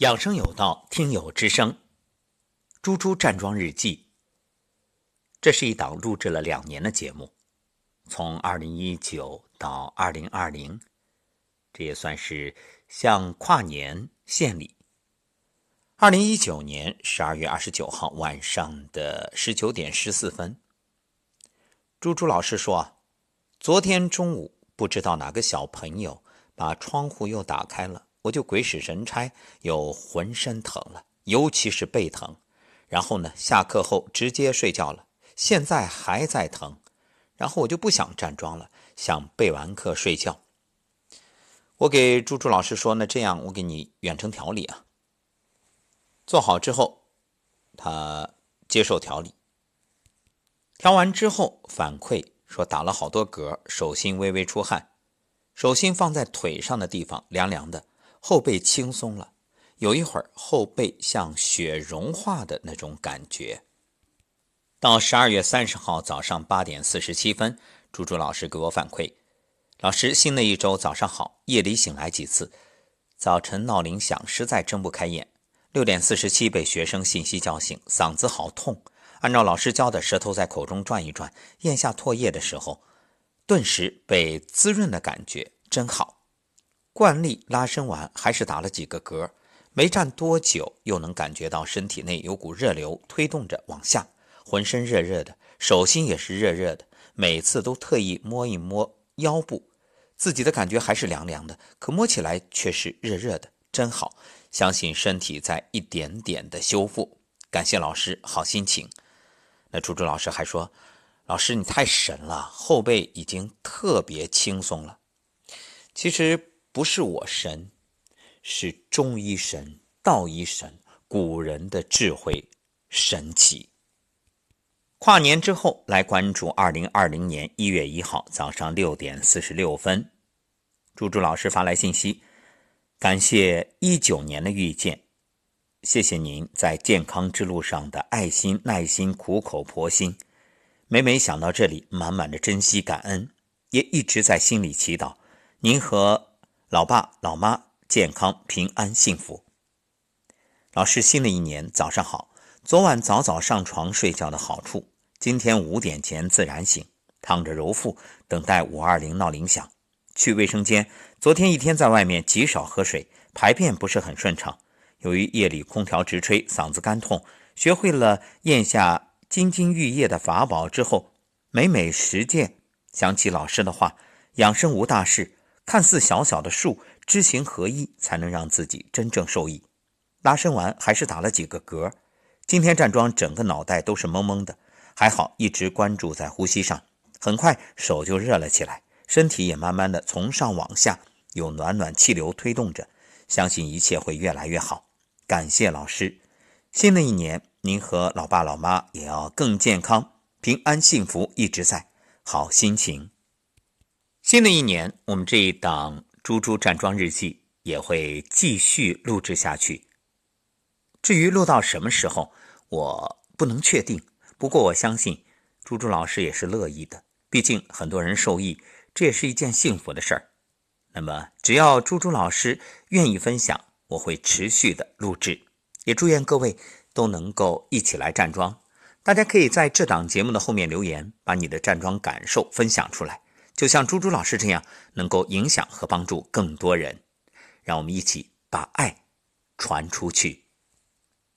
养生有道，听友之声。猪猪站桩日记。这是一档录制了两年的节目，从二零一九到二零二零，这也算是向跨年献礼。二零一九年十二月二十九号晚上的十九点十四分，猪猪老师说，昨天中午不知道哪个小朋友把窗户又打开了。我就鬼使神差，又浑身疼了，尤其是背疼。然后呢，下课后直接睡觉了，现在还在疼。然后我就不想站桩了，想备完课睡觉。我给朱朱老师说：“那这样，我给你远程调理啊。”做好之后，他接受调理。调完之后反馈说打了好多嗝，手心微微出汗，手心放在腿上的地方凉凉的。后背轻松了，有一会儿后背像雪融化的那种感觉。到十二月三十号早上八点四十七分，朱朱老师给我反馈：“老师，新的一周早上好，夜里醒来几次，早晨闹铃响，实在睁不开眼。六点四十七被学生信息叫醒，嗓子好痛。按照老师教的，舌头在口中转一转，咽下唾液的时候，顿时被滋润的感觉真好。”惯例拉伸完，还是打了几个嗝，没站多久，又能感觉到身体内有股热流推动着往下，浑身热热的，手心也是热热的。每次都特意摸一摸腰部，自己的感觉还是凉凉的，可摸起来却是热热的，真好。相信身体在一点点的修复。感谢老师，好心情。那朱朱老师还说：“老师你太神了，后背已经特别轻松了。”其实。不是我神，是中医神、道医神，古人的智慧神奇。跨年之后，来关注二零二零年一月一号早上六点四十六分，朱朱老师发来信息，感谢一九年的遇见，谢谢您在健康之路上的爱心、耐心、苦口婆心。每每想到这里，满满的珍惜、感恩，也一直在心里祈祷您和。老爸老妈健康平安幸福。老师，新的一年早上好。昨晚早早上床睡觉的好处，今天五点前自然醒，躺着揉腹，等待五二零闹铃响。去卫生间，昨天一天在外面极少喝水，排便不是很顺畅。由于夜里空调直吹，嗓子干痛，学会了咽下金金玉液的法宝之后，每每实践，想起老师的话：养生无大事。看似小小的树，知行合一，才能让自己真正受益。拉伸完还是打了几个嗝。今天站桩，整个脑袋都是懵懵的，还好一直关注在呼吸上。很快手就热了起来，身体也慢慢的从上往下有暖暖气流推动着，相信一切会越来越好。感谢老师，新的一年您和老爸老妈也要更健康、平安、幸福，一直在好心情。新的一年，我们这一档《猪猪站桩日记》也会继续录制下去。至于录到什么时候，我不能确定。不过我相信，猪猪老师也是乐意的。毕竟很多人受益，这也是一件幸福的事儿。那么，只要猪猪老师愿意分享，我会持续的录制。也祝愿各位都能够一起来站桩。大家可以在这档节目的后面留言，把你的站桩感受分享出来。就像朱朱老师这样，能够影响和帮助更多人，让我们一起把爱传出去。